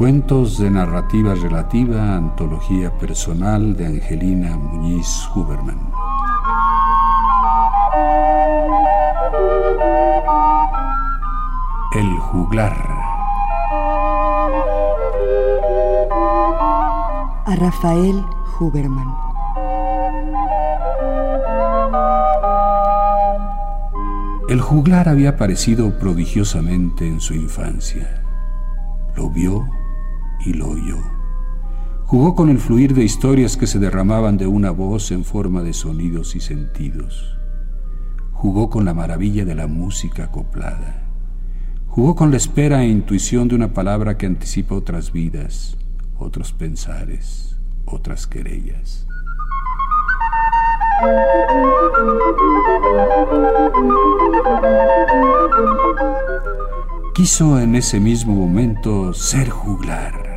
Cuentos de narrativa relativa, antología personal de Angelina Muñiz Huberman. El juglar. A Rafael Huberman. El juglar había aparecido prodigiosamente en su infancia. Lo vio y lo oyó. Jugó con el fluir de historias que se derramaban de una voz en forma de sonidos y sentidos. Jugó con la maravilla de la música acoplada. Jugó con la espera e intuición de una palabra que anticipa otras vidas, otros pensares, otras querellas. Quiso en ese mismo momento ser juglar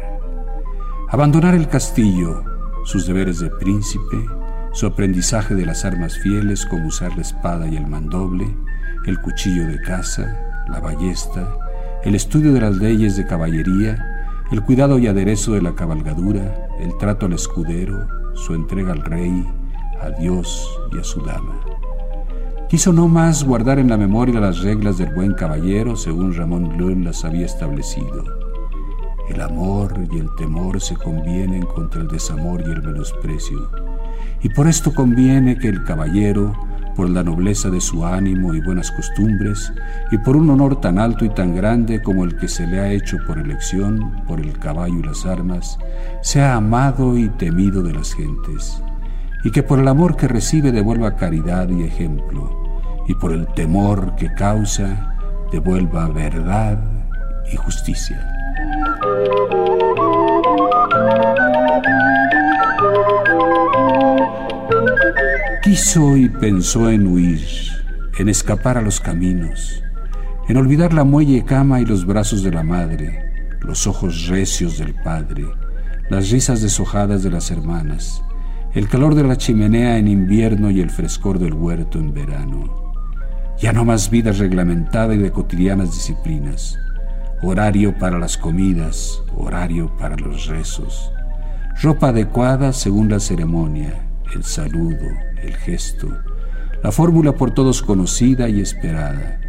Abandonar el castillo, sus deberes de príncipe, su aprendizaje de las armas fieles como usar la espada y el mandoble, el cuchillo de caza, la ballesta, el estudio de las leyes de caballería, el cuidado y aderezo de la cabalgadura, el trato al escudero, su entrega al rey, a Dios y a su dama. Quiso no más guardar en la memoria las reglas del buen caballero según Ramón Lull las había establecido el amor y el temor se convienen contra el desamor y el menosprecio. Y por esto conviene que el caballero, por la nobleza de su ánimo y buenas costumbres, y por un honor tan alto y tan grande como el que se le ha hecho por elección, por el caballo y las armas, sea amado y temido de las gentes, y que por el amor que recibe devuelva caridad y ejemplo, y por el temor que causa devuelva verdad y justicia. Quiso y pensó en huir, en escapar a los caminos, en olvidar la muelle cama y los brazos de la madre, los ojos recios del padre, las risas deshojadas de las hermanas, el calor de la chimenea en invierno y el frescor del huerto en verano. Ya no más vida reglamentada y de cotidianas disciplinas, horario para las comidas, horario para los rezos, ropa adecuada según la ceremonia, el saludo, el gesto, la fórmula por todos conocida y esperada,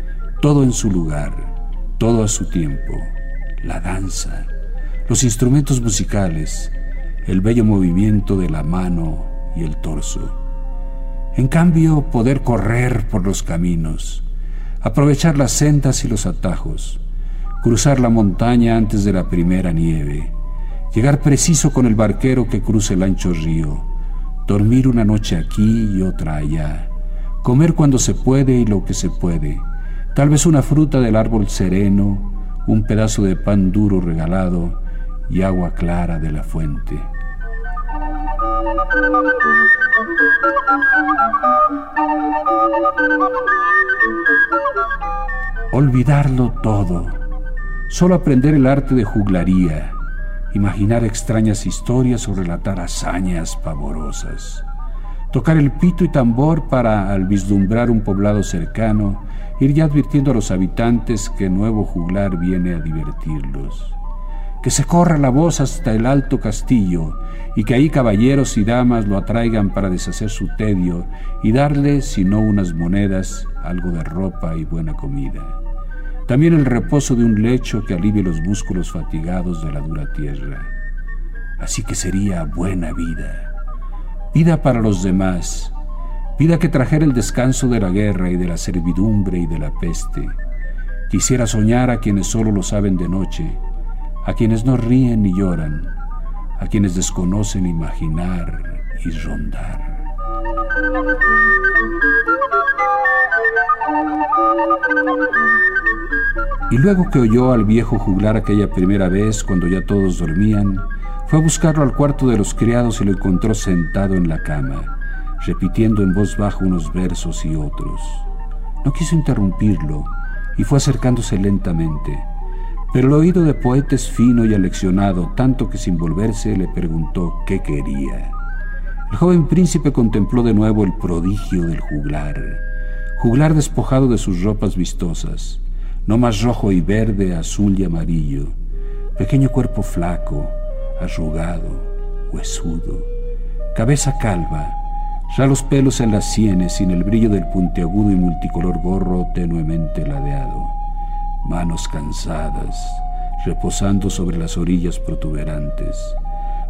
todo en su lugar, todo a su tiempo, la danza, los instrumentos musicales, el bello movimiento de la mano y el torso. En cambio, poder correr por los caminos, aprovechar las sendas y los atajos, cruzar la montaña antes de la primera nieve, llegar preciso con el barquero que cruce el ancho río, dormir una noche aquí y otra allá, comer cuando se puede y lo que se puede, tal vez una fruta del árbol sereno, un pedazo de pan duro regalado y agua clara de la fuente. Olvidarlo todo Solo aprender el arte de juglaría, imaginar extrañas historias o relatar hazañas pavorosas. Tocar el pito y tambor para, al vislumbrar un poblado cercano, ir ya advirtiendo a los habitantes que nuevo juglar viene a divertirlos. Que se corra la voz hasta el alto castillo y que ahí caballeros y damas lo atraigan para deshacer su tedio y darle, si no unas monedas, algo de ropa y buena comida también el reposo de un lecho que alivie los músculos fatigados de la dura tierra. Así que sería buena vida, vida para los demás, vida que trajera el descanso de la guerra y de la servidumbre y de la peste. Quisiera soñar a quienes solo lo saben de noche, a quienes no ríen ni lloran, a quienes desconocen imaginar y rondar. Y luego que oyó al viejo juglar aquella primera vez cuando ya todos dormían, Fue a buscarlo al cuarto de los criados y lo encontró sentado en la cama, repitiendo en voz baja unos versos y otros. No quiso interrumpirlo y fue acercándose lentamente, pero el oído de poeta es fino y aleccionado, tanto que sin volverse le preguntó qué quería. El joven príncipe contempló de nuevo el prodigio del juglar, juglar despojado de sus ropas vistosas, no más rojo y verde, azul y amarillo, pequeño cuerpo flaco, arrugado, huesudo, cabeza calva, ya los pelos en las sienes sin el brillo del puntiagudo y multicolor gorro tenuemente ladeado, manos cansadas, reposando sobre las orillas protuberantes,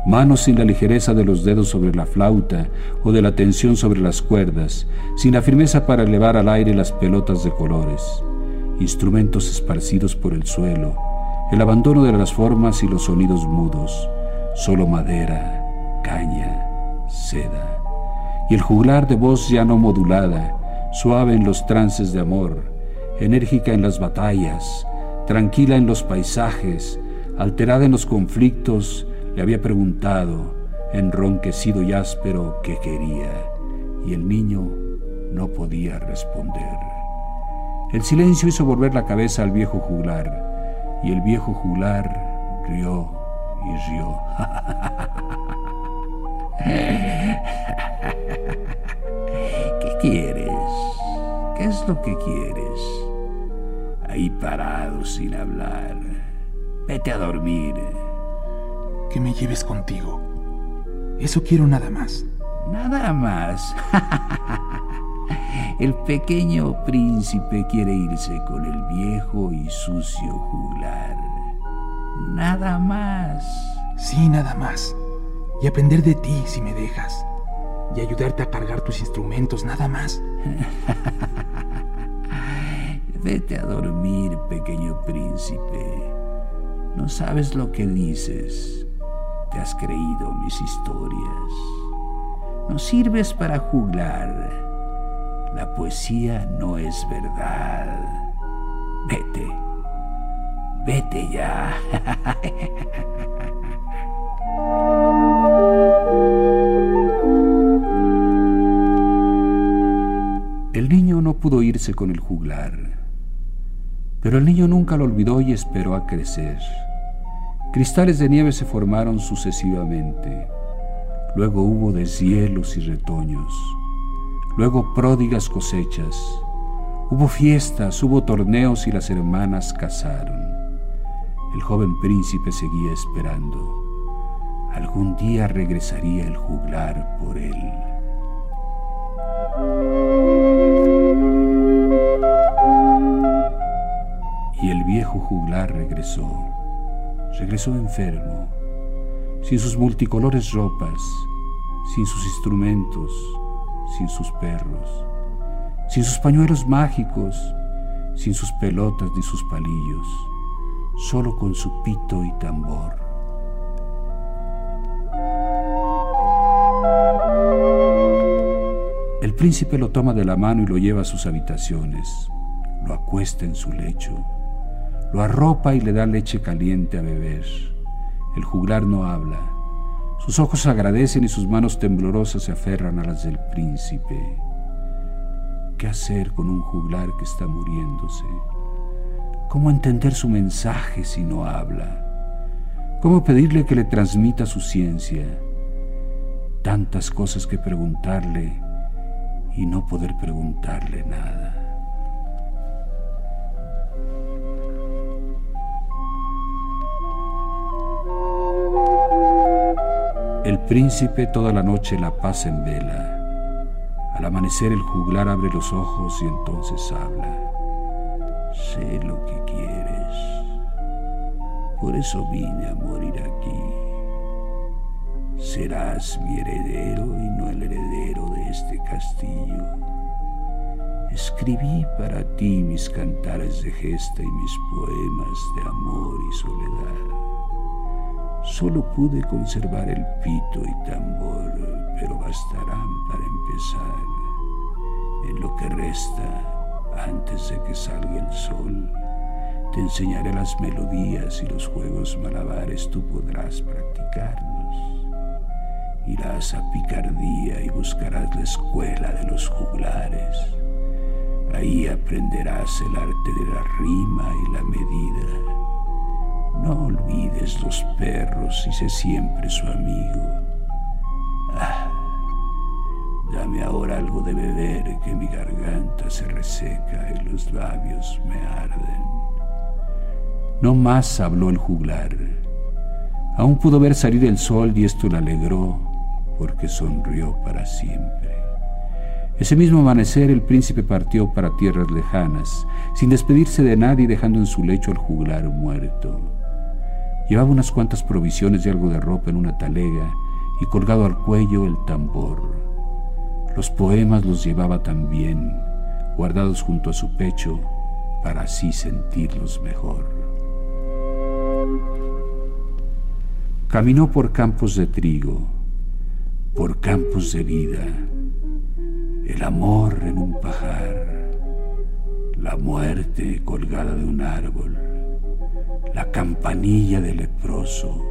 manos sin la ligereza de los dedos sobre la flauta o de la tensión sobre las cuerdas, sin la firmeza para elevar al aire las pelotas de colores, instrumentos esparcidos por el suelo, el abandono de las formas y los sonidos mudos, solo madera, caña, seda, y el juglar de voz ya no modulada, suave en los trances de amor, enérgica en las batallas, tranquila en los paisajes, alterada en los conflictos, le había preguntado, enronquecido y áspero, qué quería, y el niño no podía responder. El silencio hizo volver la cabeza al viejo juglar, y el viejo juglar rió y rió. ¿Qué quieres? ¿Qué es lo que quieres? Ahí parado sin hablar. Vete a dormir. Que me lleves contigo. Eso quiero nada más. Nada más. El pequeño príncipe quiere irse con el viejo y sucio juglar. Nada más. Sí, nada más. Y aprender de ti si me dejas. Y ayudarte a cargar tus instrumentos, nada más. Vete a dormir, pequeño príncipe. No sabes lo que dices. Te has creído mis historias. No sirves para juglar. La poesía no es verdad. Vete. Vete ya. El niño no pudo irse con el juglar, pero el niño nunca lo olvidó y esperó a crecer. Cristales de nieve se formaron sucesivamente, luego hubo deshielos y retoños, luego pródigas cosechas, hubo fiestas, hubo torneos y las hermanas casaron. El joven príncipe seguía esperando. Algún día regresaría el juglar por él. Y el viejo juglar regresó. Regresó enfermo, sin sus multicolores ropas, sin sus instrumentos, sin sus perros, sin sus pañuelos mágicos, sin sus pelotas ni sus palillos, solo con su pito y tambor. El príncipe lo toma de la mano y lo lleva a sus habitaciones, lo acuesta en su lecho, lo arropa y le da leche caliente a beber. El juglar no habla. Sus ojos agradecen y sus manos temblorosas se aferran a las del príncipe. ¿Qué hacer con un juglar que está muriéndose? ¿Cómo entender su mensaje si no habla? ¿Cómo pedirle que le transmita su ciencia? Tantas cosas que preguntarle y no poder preguntarle nada. El príncipe toda la noche la pasa en vela. Al amanecer el juglar abre los ojos y entonces habla. Sé lo que quieres. Por eso vine a morir aquí. Serás mi heredero y no el heredero de este castillo. Escribí para ti mis cantares de gesta y mis poemas de amor y soledad. Solo pude conservar el pito y tambor, pero bastarán para empezar. En lo que resta, antes de que salga el sol, Te enseñaré las melodías y los juegos malabares, tú podrás practicarlos. Irás a picardía y buscarás la escuela de los juglares. Ahí aprenderás el arte de la rima y la medida. No olvides los perros y sé siempre su amigo. Ah, dame ahora algo de beber que mi garganta se reseca y los labios me arden. No más habló el juglar. Aún pudo ver salir el sol y esto le alegró porque sonrió para siempre. Ese mismo amanecer el príncipe partió para tierras lejanas, sin despedirse de nadie dejando en su lecho al juglar muerto. Llevaba unas cuantas provisiones y algo de ropa en una talega y colgado al cuello el tambor. Los poemas los llevaba también, guardados junto a su pecho, para así sentirlos mejor. Caminó por campos de trigo, por campos de vida, el amor en un pajar, la muerte colgada de un árbol, la campanilla del leproso,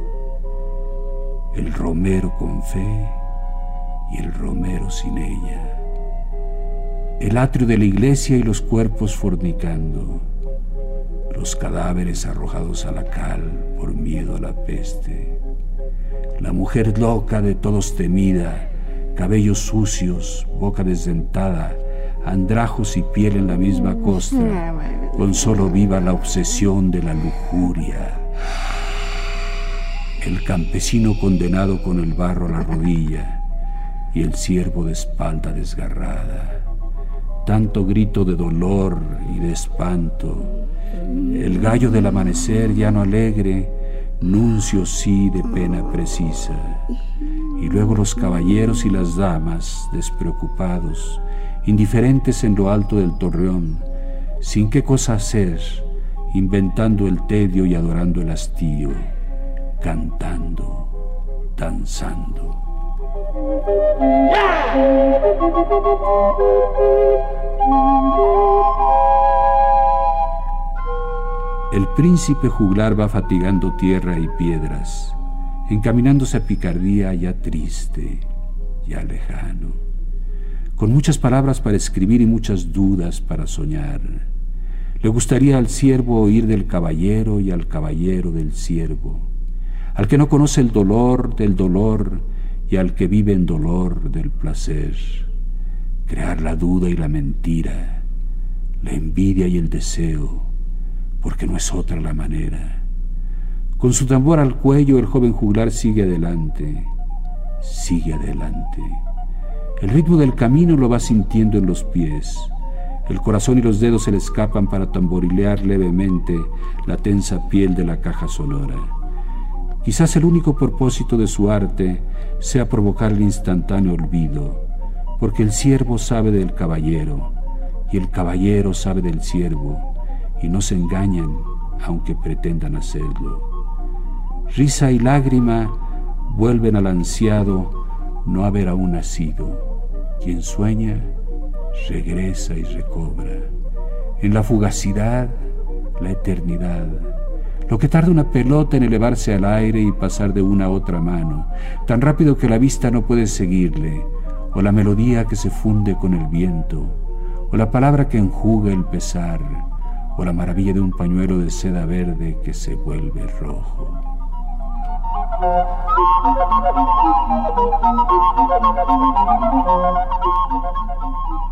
el romero con fe y el romero sin ella, el atrio de la iglesia y los cuerpos fornicando, los cadáveres arrojados a la cal por miedo a la peste, la mujer loca de todos temida, cabellos sucios, boca desdentada, andrajos y piel en la misma costra, con solo viva la obsesión de la lujuria. El campesino condenado con el barro a la rodilla y el ciervo de espalda desgarrada. Tanto grito de dolor y de espanto. El gallo del amanecer ya no alegre, nuncio sí de pena precisa. Y luego los caballeros y las damas, despreocupados, indiferentes en lo alto del torreón, sin qué cosa hacer, inventando el tedio y adorando el hastío, cantando, danzando. El príncipe juglar va fatigando tierra y piedras, encaminándose a picardía ya triste, ya lejano, con muchas palabras para escribir y muchas dudas para soñar. Le gustaría al siervo oír del caballero y al caballero del siervo, al que no conoce el dolor del dolor y al que vive en dolor del placer, crear la duda y la mentira, la envidia y el deseo, porque no es otra la manera. Con su tambor al cuello, el joven juglar sigue adelante, sigue adelante. El ritmo del camino lo va sintiendo en los pies. El corazón y los dedos se le escapan para tamborilear levemente la tensa piel de la caja sonora. Quizás el único propósito de su arte sea provocar el instantáneo olvido, porque el siervo sabe del caballero y el caballero sabe del siervo y no se engañan aunque pretendan hacerlo. Risa y lágrima vuelven al ansiado no haber aún nacido. Quien sueña, regresa y recobra. En la fugacidad, la eternidad. Lo que tarda una pelota en elevarse al aire y pasar de una a otra mano, tan rápido que la vista no puede seguirle, o la melodía que se funde con el viento, o la palabra que enjuga el pesar, o la maravilla de un pañuelo de seda verde que se vuelve rojo.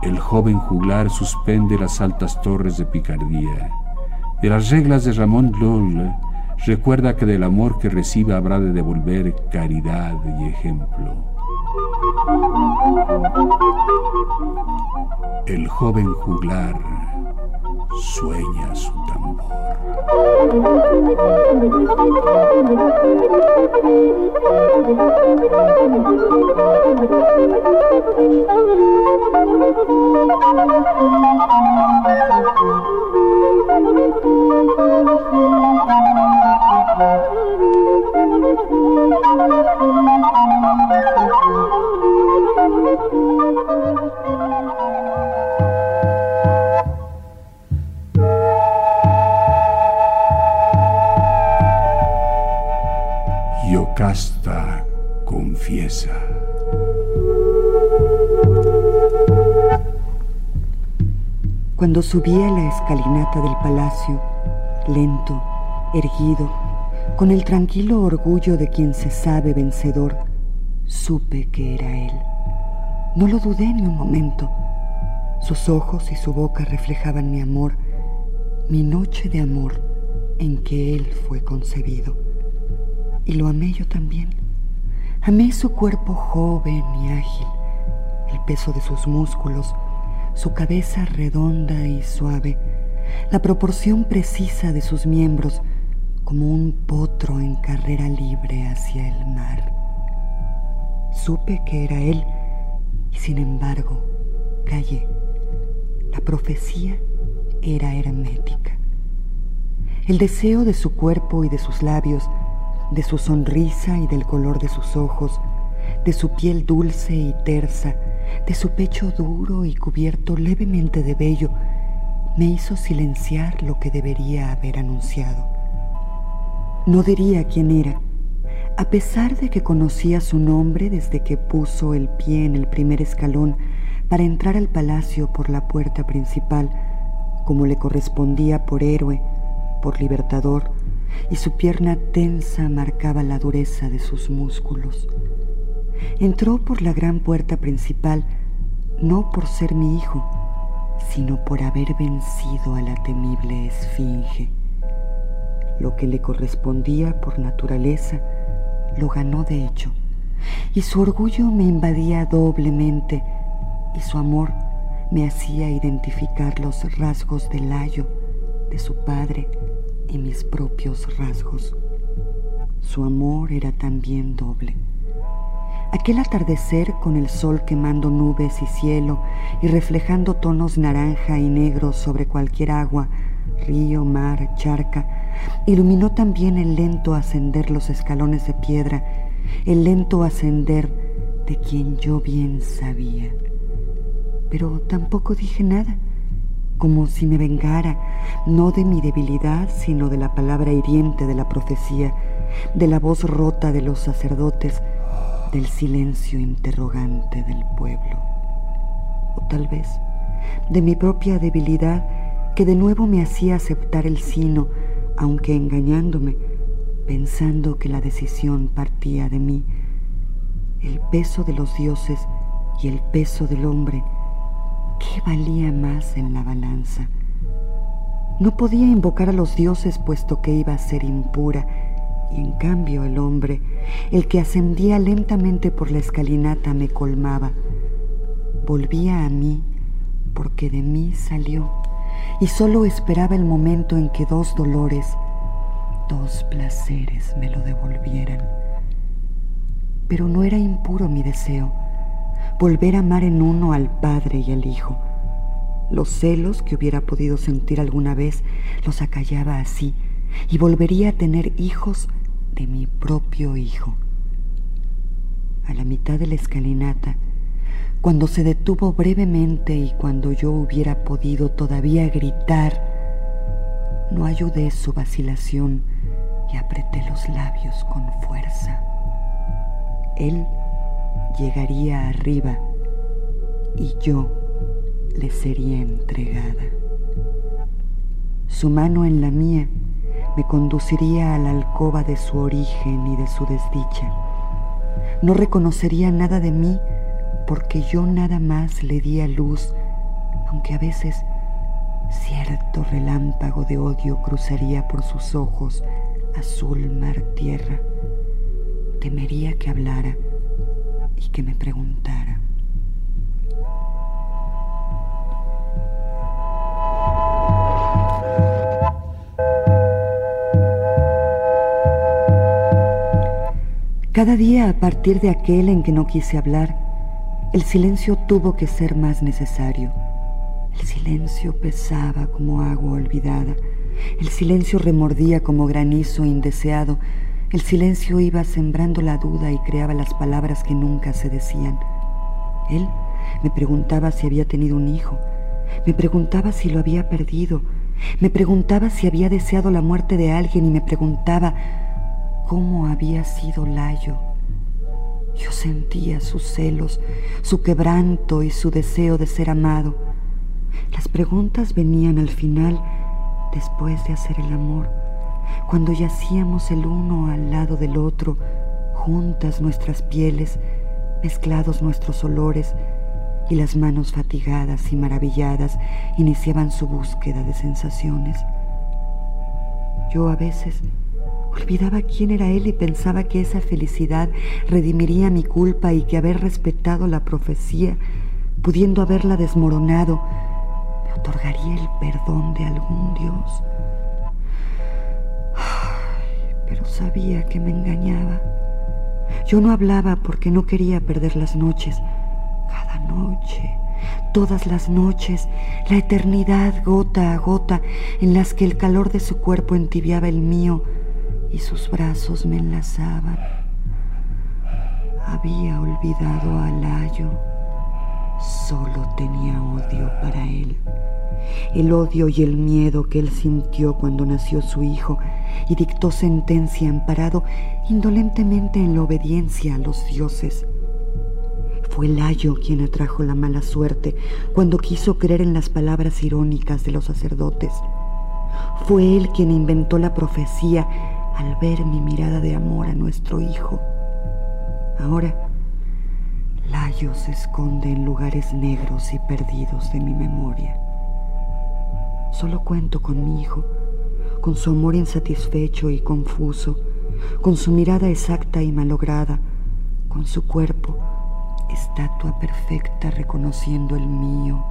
El joven juglar suspende las altas torres de picardía. De las reglas de Ramón Lull recuerda que del amor que reciba habrá de devolver caridad y ejemplo. El joven juglar sueña su tempur. Thank you. Confiesa. Cuando subía la escalinata del palacio, lento, erguido, con el tranquilo orgullo de quien se sabe vencedor, supe que era él. No lo dudé ni un momento. Sus ojos y su boca reflejaban mi amor, mi noche de amor en que él fue concebido. Y lo amé yo también. Amé su cuerpo joven y ágil, el peso de sus músculos, su cabeza redonda y suave, la proporción precisa de sus miembros, como un potro en carrera libre hacia el mar. Supe que era él y sin embargo callé. La profecía era hermética. El deseo de su cuerpo y de sus labios, de su sonrisa y del color de sus ojos, de su piel dulce y tersa, de su pecho duro y cubierto levemente de vello, me hizo silenciar lo que debería haber anunciado. No diría quién era, a pesar de que conocía su nombre desde que puso el pie en el primer escalón para entrar al palacio por la puerta principal, como le correspondía por héroe, por libertador, y su pierna tensa marcaba la dureza de sus músculos. Entró por la gran puerta principal no por ser mi hijo, sino por haber vencido a la temible esfinge. Lo que le correspondía por naturaleza lo ganó de hecho, y su orgullo me invadía doblemente, y su amor me hacía identificar los rasgos del layo de su padre y mis propios rasgos. Su amor era también doble. Aquel atardecer con el sol quemando nubes y cielo y reflejando tonos naranja y negro sobre cualquier agua, río, mar, charca, iluminó también el lento ascender los escalones de piedra, el lento ascender de quien yo bien sabía. Pero tampoco dije nada, como si me vengara, no de mi debilidad, sino de la palabra hiriente de la profecía, de la voz rota de los sacerdotes, del silencio interrogante del pueblo. O tal vez de mi propia debilidad que de nuevo me hacía aceptar el sino, aunque engañándome, pensando que la decisión partía de mí. El peso de los dioses y el peso del hombre, ¿qué valía más en la balanza? No podía invocar a los dioses puesto que iba a ser impura y en cambio el hombre, el que ascendía lentamente por la escalinata, me colmaba. Volvía a mí porque de mí salió y solo esperaba el momento en que dos dolores, dos placeres me lo devolvieran. Pero no era impuro mi deseo, volver a amar en uno al Padre y al Hijo. Los celos que hubiera podido sentir alguna vez los acallaba así y volvería a tener hijos de mi propio hijo. A la mitad de la escalinata, cuando se detuvo brevemente y cuando yo hubiera podido todavía gritar, no ayudé su vacilación y apreté los labios con fuerza. Él llegaría arriba y yo le sería entregada. Su mano en la mía me conduciría a la alcoba de su origen y de su desdicha. No reconocería nada de mí porque yo nada más le di a luz, aunque a veces cierto relámpago de odio cruzaría por sus ojos azul mar tierra. Temería que hablara y que me preguntara. Cada día a partir de aquel en que no quise hablar, el silencio tuvo que ser más necesario. El silencio pesaba como agua olvidada, el silencio remordía como granizo indeseado, el silencio iba sembrando la duda y creaba las palabras que nunca se decían. Él me preguntaba si había tenido un hijo, me preguntaba si lo había perdido, me preguntaba si había deseado la muerte de alguien y me preguntaba cómo había sido Layo. Yo sentía sus celos, su quebranto y su deseo de ser amado. Las preguntas venían al final, después de hacer el amor, cuando yacíamos el uno al lado del otro, juntas nuestras pieles, mezclados nuestros olores, y las manos fatigadas y maravilladas iniciaban su búsqueda de sensaciones. Yo a veces olvidaba quién era él y pensaba que esa felicidad redimiría mi culpa y que haber respetado la profecía, pudiendo haberla desmoronado, me otorgaría el perdón de algún Dios. pero sabía que me engañaba. Yo no hablaba porque no quería perder las noches cada noche, todas las noches, la eternidad gota a gota en las que el calor de su cuerpo entibiaba el mío y sus brazos me enlazaban. Había olvidado a Layo, solo tenía odio para él. El odio y el miedo que él sintió cuando nació su hijo y dictó sentencia amparado indolentemente en la obediencia a los dioses. Fue Layo quien atrajo la mala suerte cuando quiso creer en las palabras irónicas de los sacerdotes. Fue él quien inventó la profecía al ver mi mirada de amor a nuestro hijo. Ahora, Layo se esconde en lugares negros y perdidos de mi memoria. Solo cuento con mi hijo, con su amor insatisfecho y confuso, con su mirada exacta y malograda, con su cuerpo estatua perfecta reconociendo el mío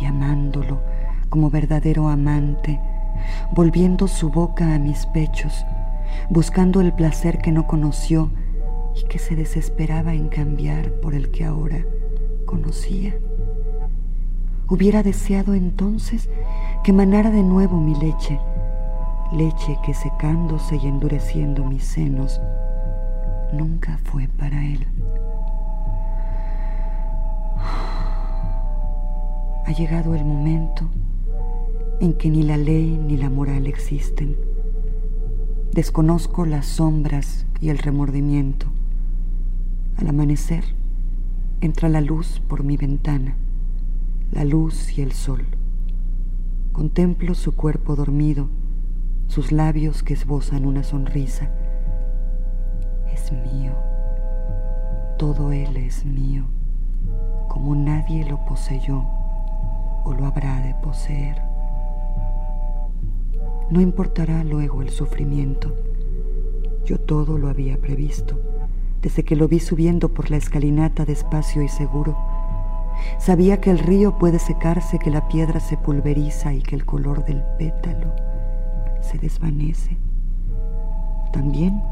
y amándolo como verdadero amante, volviendo su boca a mis pechos, buscando el placer que no conoció y que se desesperaba en cambiar por el que ahora conocía. Hubiera deseado entonces que manara de nuevo mi leche, leche que secándose y endureciendo mis senos, nunca fue para él. Ha llegado el momento en que ni la ley ni la moral existen. Desconozco las sombras y el remordimiento. Al amanecer entra la luz por mi ventana, la luz y el sol. Contemplo su cuerpo dormido, sus labios que esbozan una sonrisa. Es mío, todo él es mío, como nadie lo poseyó o lo habrá de poseer. No importará luego el sufrimiento. Yo todo lo había previsto, desde que lo vi subiendo por la escalinata despacio y seguro. Sabía que el río puede secarse, que la piedra se pulveriza y que el color del pétalo se desvanece. También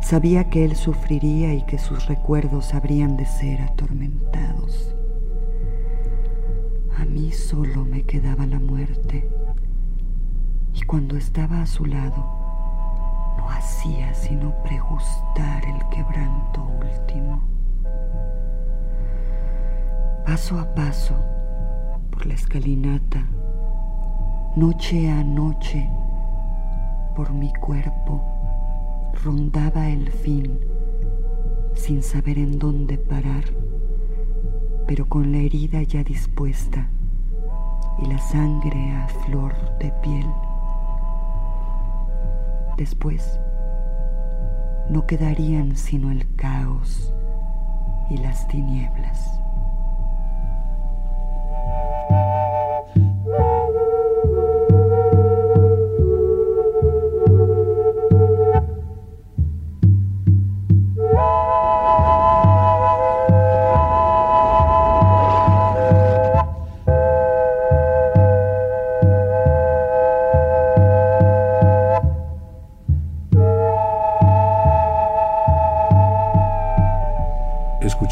sabía que él sufriría y que sus recuerdos habrían de ser atormentados. A mí solo me quedaba la muerte. Y cuando estaba a su lado, no hacía sino pregustar el quebranto último. Paso a paso, por la escalinata, noche a noche, por mi cuerpo, rondaba el fin, sin saber en dónde parar pero con la herida ya dispuesta y la sangre a flor de piel. Después no quedarían sino el caos y las tinieblas.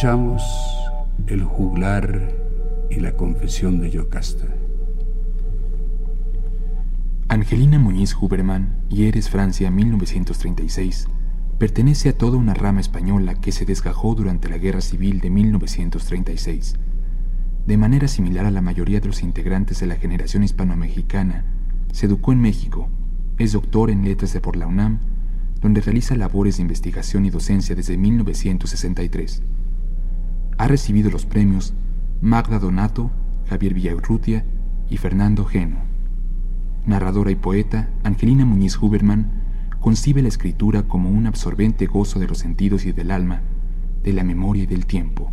Escuchamos el juglar y la confesión de Yocasta. Angelina Muñiz Huberman, Eres Francia, 1936, pertenece a toda una rama española que se desgajó durante la Guerra Civil de 1936. De manera similar a la mayoría de los integrantes de la generación hispano-mexicana, se educó en México, es doctor en letras de por la UNAM, donde realiza labores de investigación y docencia desde 1963. Ha recibido los premios Magda Donato, Javier Villarrutia y Fernando Geno. Narradora y poeta, Angelina Muñiz Huberman concibe la escritura como un absorbente gozo de los sentidos y del alma, de la memoria y del tiempo.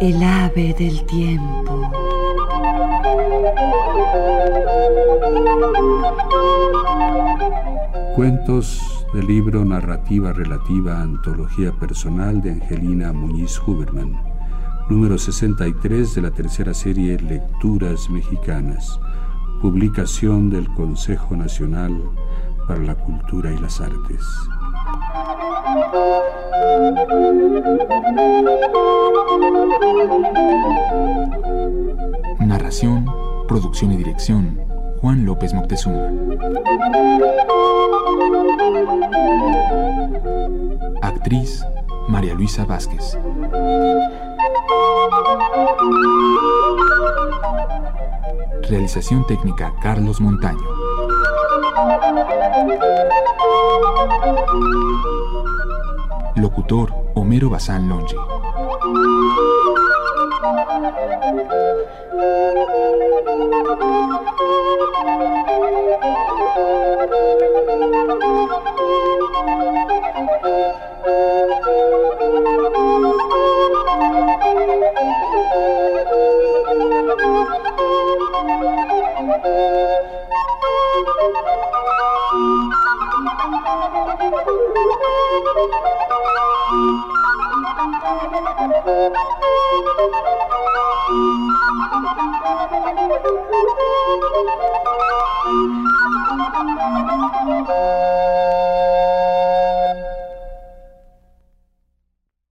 El ave del tiempo. Cuentos del libro Narrativa Relativa Antología Personal de Angelina Muñiz Huberman, número 63 de la tercera serie Lecturas Mexicanas, publicación del Consejo Nacional para la Cultura y las Artes. Narración, producción y dirección, Juan López Moctezuma. Actriz, María Luisa Vázquez. Realización técnica, Carlos Montaño. Locutor, Homero Bazán Longe.